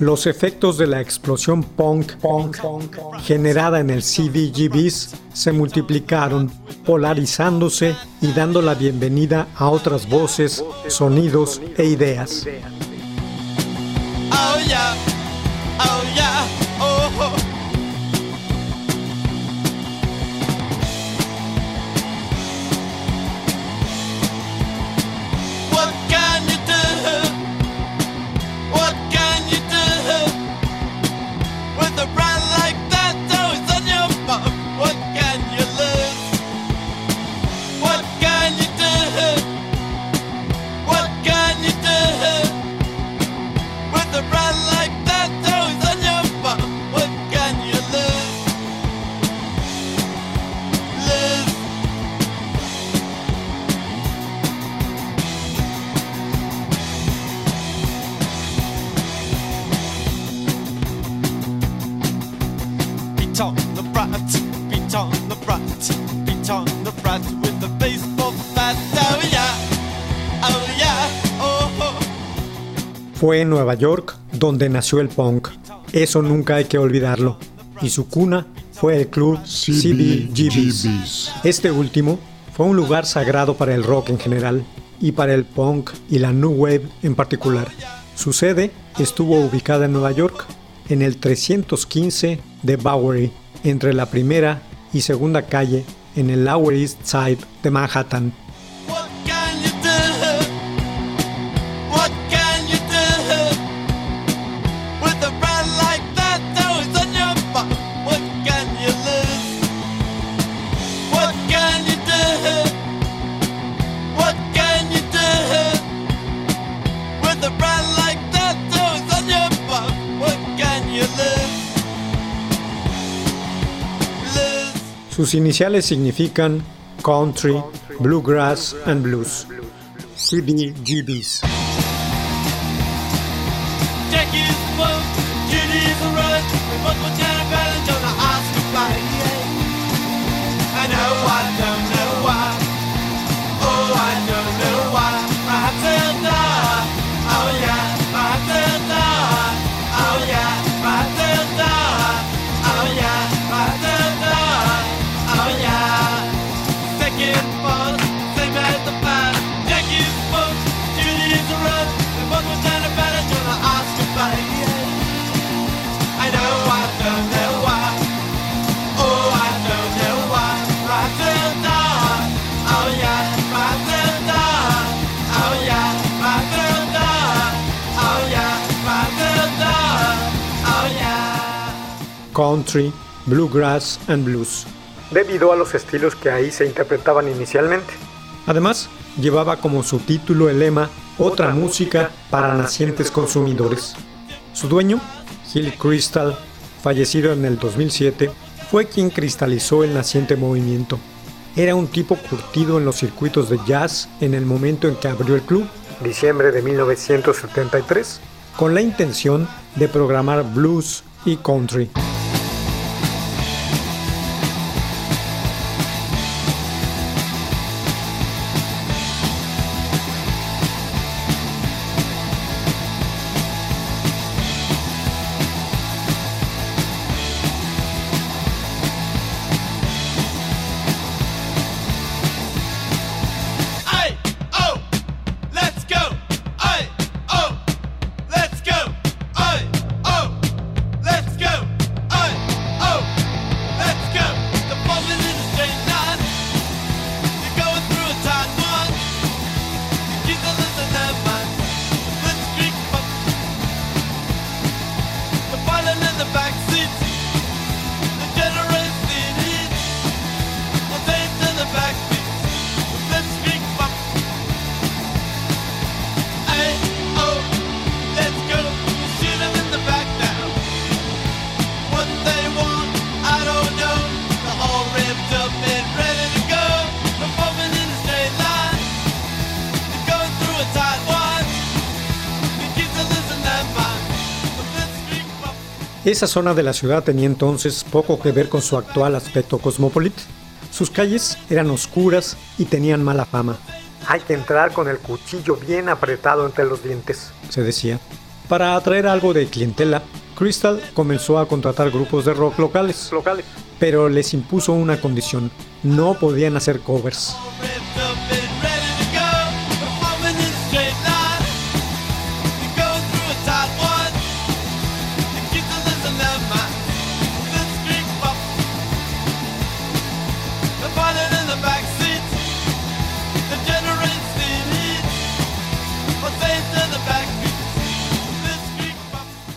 Los efectos de la explosión punk, punk, generada en el CDGBs se multiplicaron, polarizándose y dando la bienvenida a otras voces, sonidos e ideas. Fue en Nueva York donde nació el punk. Eso nunca hay que olvidarlo. Y su cuna fue el club CBGBs. Este último fue un lugar sagrado para el rock en general y para el punk y la new wave en particular. Su sede estuvo ubicada en Nueva York, en el 315 de Bowery, entre la primera y segunda calle en el Lower East Side de Manhattan. Sus iniciales significan Country, Bluegrass and Blues. CBGBs. Country, Bluegrass and Blues, debido a los estilos que ahí se interpretaban inicialmente. Además, llevaba como subtítulo el lema Otra música para nacientes consumidores. Su dueño, Gil Crystal, fallecido en el 2007, fue quien cristalizó el naciente movimiento. Era un tipo curtido en los circuitos de jazz en el momento en que abrió el club, diciembre de 1973, con la intención de programar blues y country. Esa zona de la ciudad tenía entonces poco que ver con su actual aspecto cosmopolita. Sus calles eran oscuras y tenían mala fama. Hay que entrar con el cuchillo bien apretado entre los dientes, se decía. Para atraer algo de clientela, Crystal comenzó a contratar grupos de rock locales, locales, pero les impuso una condición, no podían hacer covers.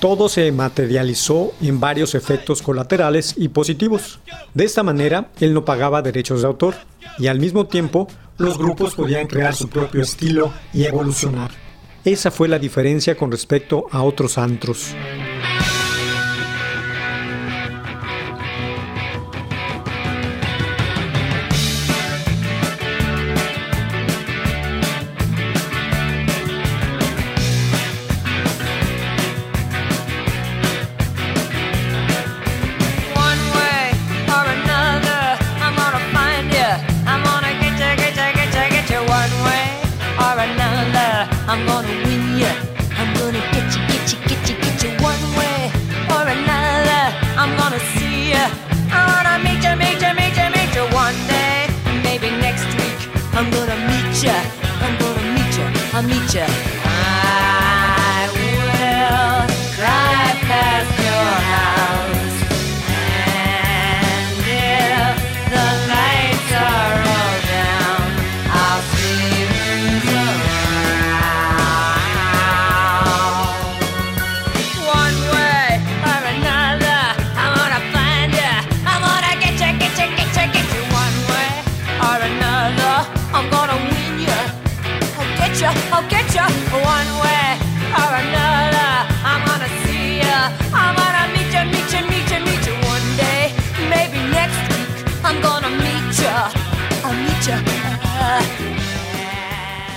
Todo se materializó en varios efectos colaterales y positivos. De esta manera, él no pagaba derechos de autor y al mismo tiempo los grupos podían crear su propio estilo y evolucionar. Esa fue la diferencia con respecto a otros antros.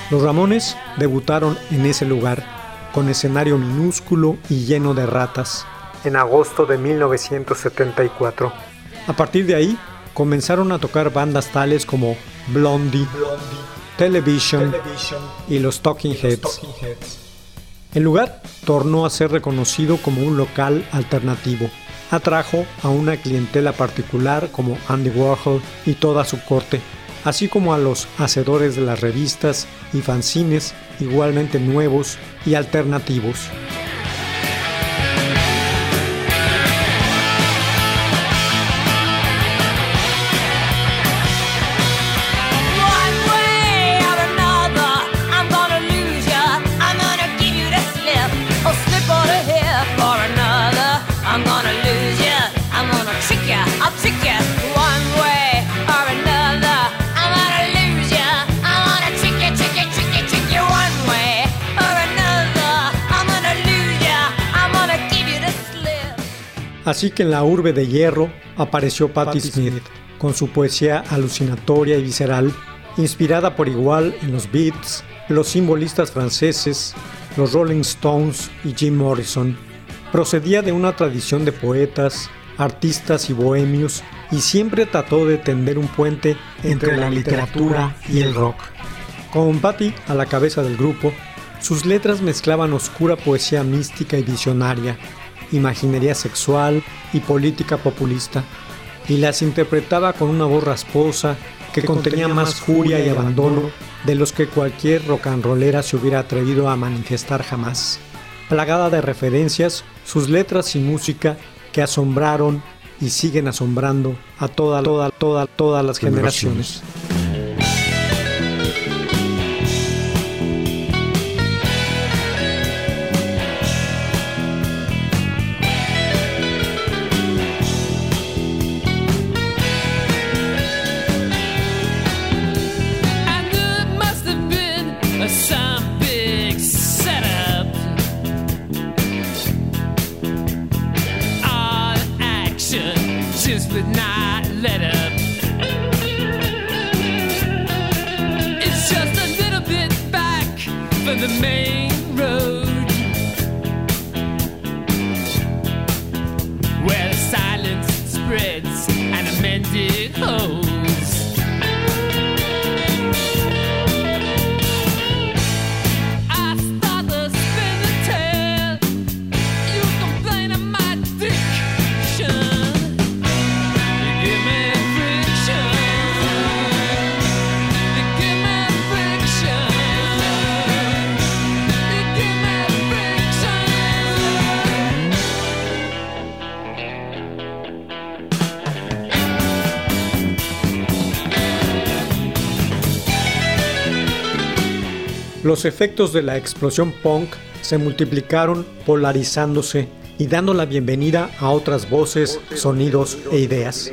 Los Ramones debutaron en ese lugar, con escenario minúsculo y lleno de ratas, en agosto de 1974. A partir de ahí, comenzaron a tocar bandas tales como Blondie, Television, y los Talking Heads. El lugar tornó a ser reconocido como un local alternativo. Atrajo a una clientela particular como Andy Warhol y toda su corte, así como a los hacedores de las revistas y fanzines igualmente nuevos y alternativos. Así que en la urbe de hierro apareció Patti Smith, con su poesía alucinatoria y visceral, inspirada por igual en los Beats, los simbolistas franceses, los Rolling Stones y Jim Morrison. Procedía de una tradición de poetas, artistas y bohemios y siempre trató de tender un puente entre la literatura y el rock. Con Patti a la cabeza del grupo, sus letras mezclaban oscura poesía mística y visionaria, imaginería sexual y política populista, y las interpretaba con una voz rasposa que contenía más furia y abandono de los que cualquier rock and rollera se hubiera atrevido a manifestar jamás. Plagada de referencias, sus letras y música que asombraron y siguen asombrando a toda, toda, toda, todas las generaciones. Los efectos de la explosión punk se multiplicaron polarizándose y dando la bienvenida a otras voces, sonidos e ideas.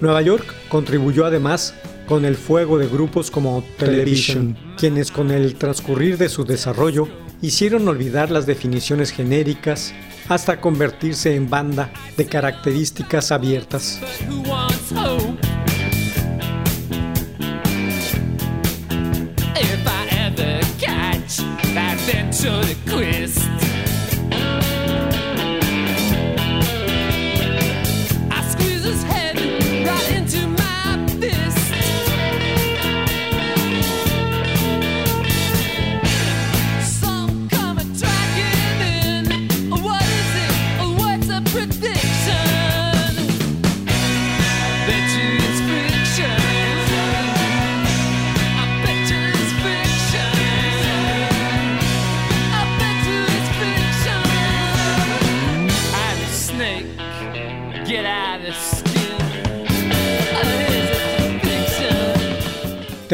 Nueva York contribuyó además con el fuego de grupos como Television, quienes con el transcurrir de su desarrollo hicieron olvidar las definiciones genéricas hasta convertirse en banda de características abiertas. should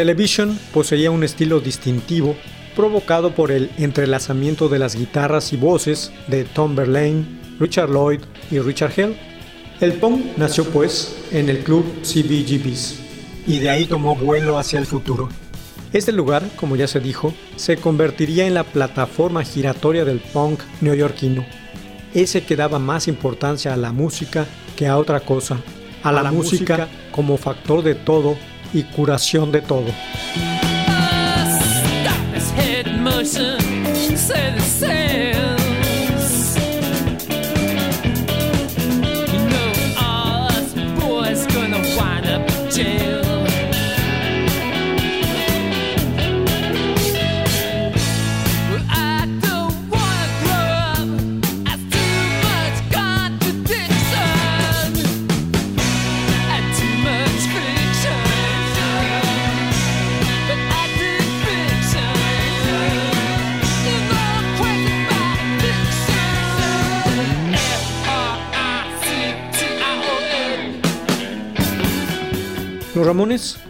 Television poseía un estilo distintivo provocado por el entrelazamiento de las guitarras y voces de Tom Verlaine, Richard Lloyd y Richard Hell. El punk nació pues en el club CBGB's y de ahí tomó vuelo hacia el futuro. Este lugar, como ya se dijo, se convertiría en la plataforma giratoria del punk neoyorquino. Ese que daba más importancia a la música que a otra cosa, a, la, música como factor de todo y curación de todo.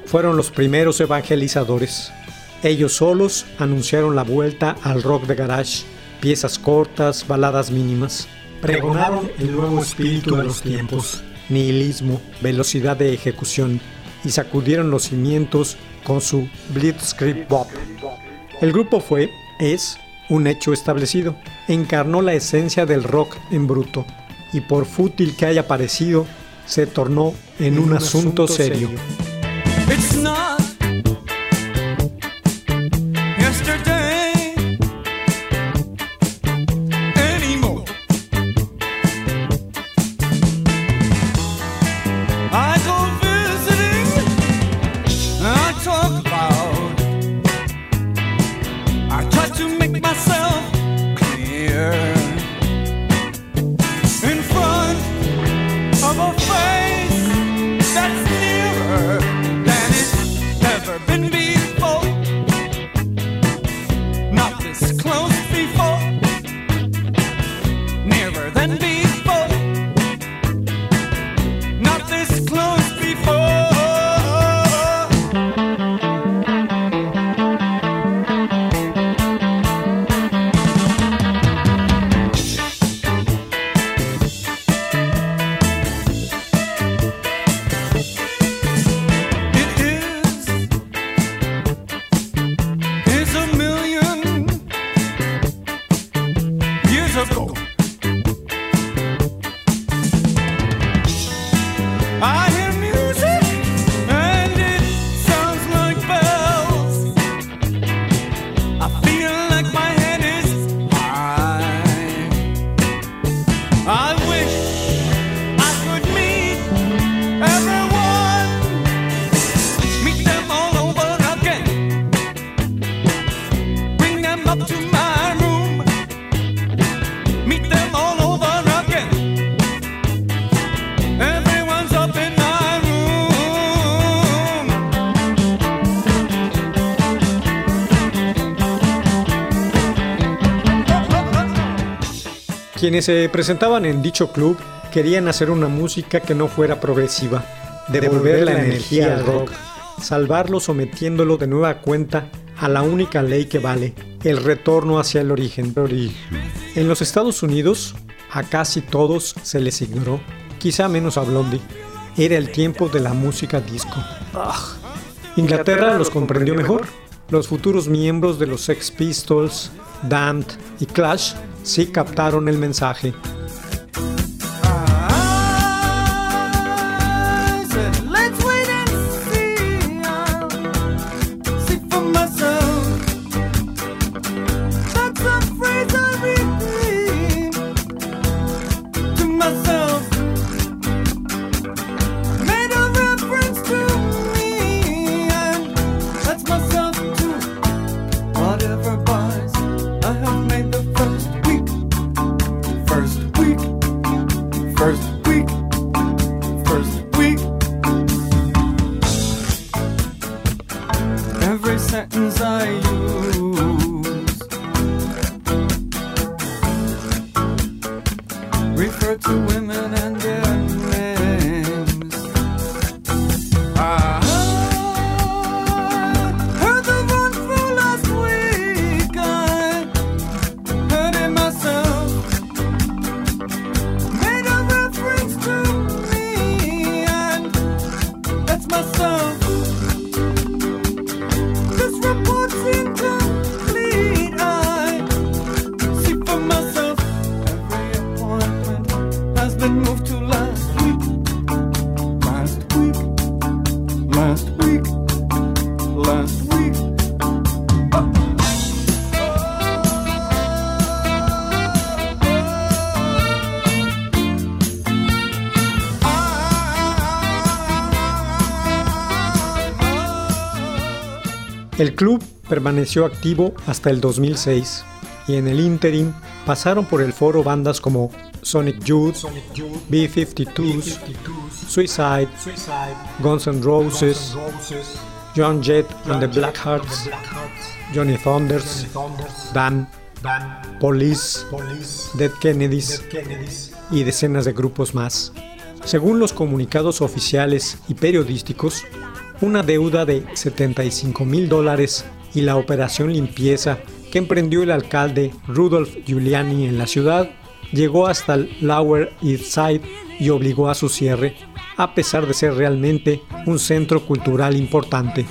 Fueron los primeros evangelizadores. Ellos solos anunciaron la vuelta al rock de garage, piezas cortas, baladas mínimas. Pregonaron el nuevo espíritu de los tiempos, nihilismo, velocidad de ejecución y sacudieron los cimientos con su Blitzkrieg Bop. El grupo fue, es, un hecho establecido. Encarnó la esencia del rock en bruto y por fútil que haya parecido, se tornó en un, asunto, serio. it's not Quienes se presentaban en dicho club querían hacer una música que no fuera progresiva, devolver la energía al rock, salvarlo sometiéndolo de nueva cuenta a la única ley que vale, el retorno hacia el origen. En los Estados Unidos, a casi todos se les ignoró, quizá menos a Blondie. Era el tiempo de la música disco. Inglaterra los comprendió mejor. Los futuros miembros de los Sex Pistols, Damned y Clash sí captaron el mensaje. El club permaneció activo hasta el 2006 y en el interim pasaron por el foro bandas como Sonic Youth, B-52s, Suicide, Guns N' Roses, John Jett and the Blackhearts, Johnny Thunders, Dan, Police, Dead Kennedys y decenas de grupos más. Según los comunicados oficiales y periodísticos, una deuda de 75 mil dólares y la operación limpieza que emprendió el alcalde Rudolf Giuliani en la ciudad llegó hasta el Lower East Side y obligó a su cierre, a pesar de ser realmente un centro cultural importante.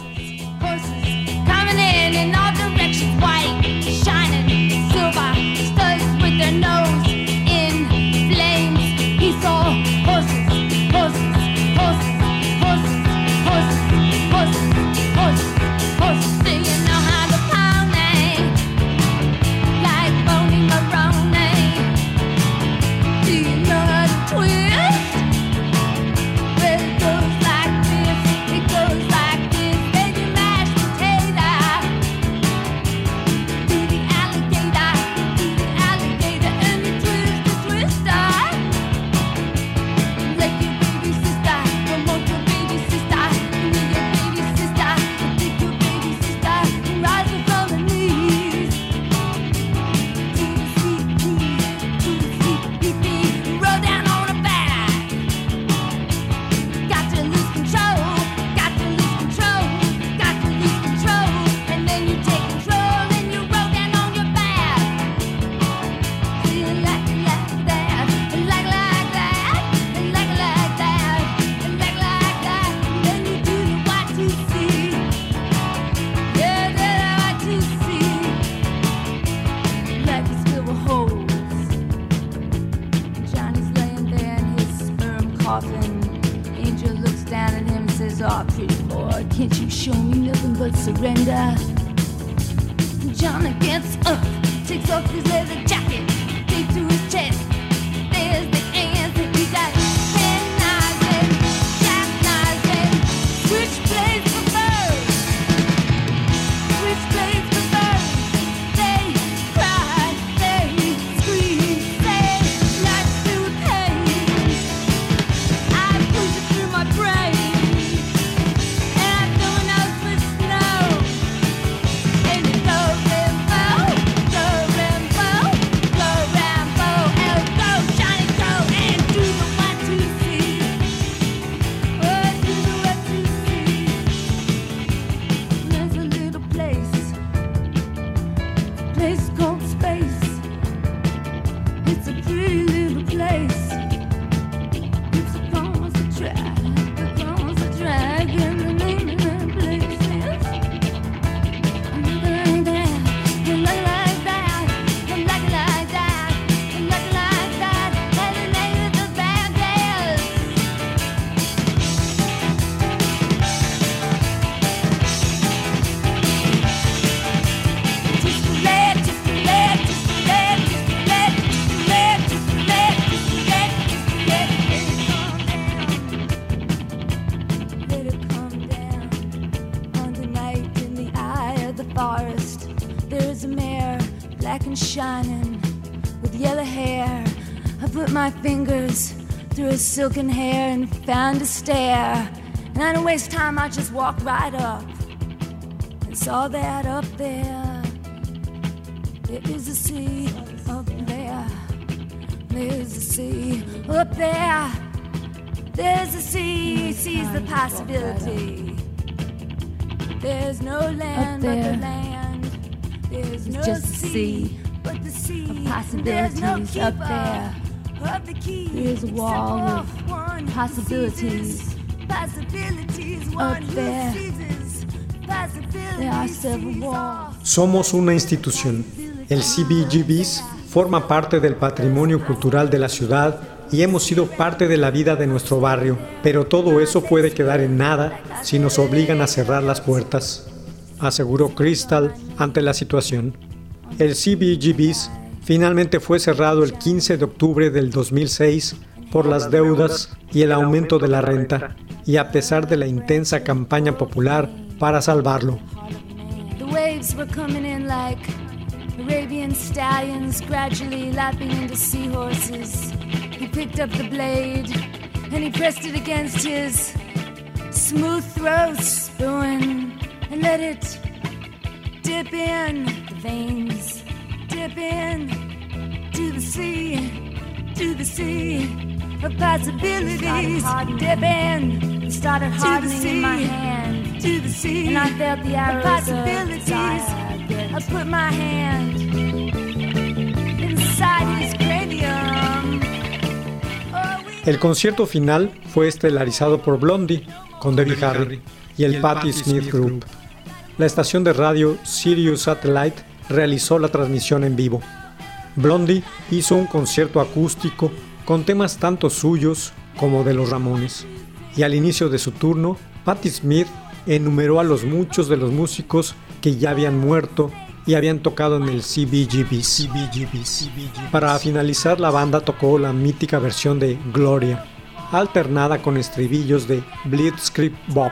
Silken hair and found a stair. And I didn't waste time, I just walked right up and saw that up there. There is a sea up there. There's a sea up there. There's a sea, sees the possibility. There's no land but the land. There's no sea, but the sea. Of possibilities no up there. A wall of one possibilities. Possibilities. Up there. There are several walls. Somos una institución. El CBGBs forma parte del patrimonio cultural de la ciudad y hemos sido parte de la vida de nuestro barrio, pero todo eso puede quedar en nada si nos obligan a cerrar las puertas, aseguró Crystal ante la situación. El CBGBs finalmente fue cerrado el 15 de octubre del 2006 por las deudas y el aumento de la renta, y a pesar de la intensa campaña popular para salvarlo. Arabian stallions gradually lapping into seahorses. He picked up the blade and he pressed it against his smooth throat spoon and let it dip in the veins, dip in to the sea, to the sea of possibilities. Dip in, It started to the hardening in my sea, hand. to the sea And I felt the of arrows of possibilities. I put my hand inside his cranium. Oh, El concierto final fue estelarizado por Blondie con Debbie Harry y el Patti Smith Group. La estación de radio Sirius Satellite realizó la transmisión en vivo. Blondie hizo un concierto acústico con temas tanto suyos como de los Ramones. Y al inicio de su turno, Patti Smith enumeró a los muchos de los músicos que ya habían muerto y habían tocado en el CBGBs. Para finalizar, la banda tocó la mítica versión de Gloria, alternada con estribillos de Blitzkrieg Bop.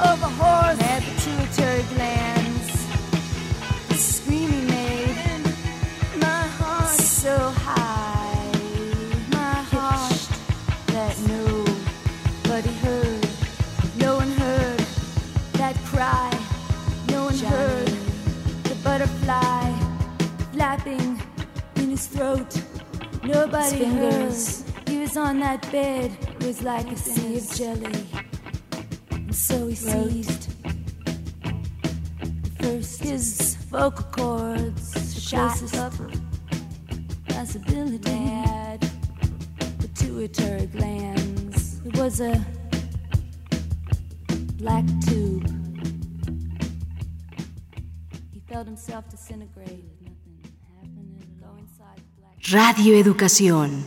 Of a horse. Had pituitary glands. The scream he made. My heart so high. My heart that nobody heard. No one heard that cry. No one heard the butterfly flapping in his throat. Nobody heard. He was on that bed. It was like a sea of jelly. And so he seized. First, his vocal cords shot up. Possibility had pituitary glands. It was a black tube. He felt himself disintegrate. Nothing happened. Go inside black Radio Educación.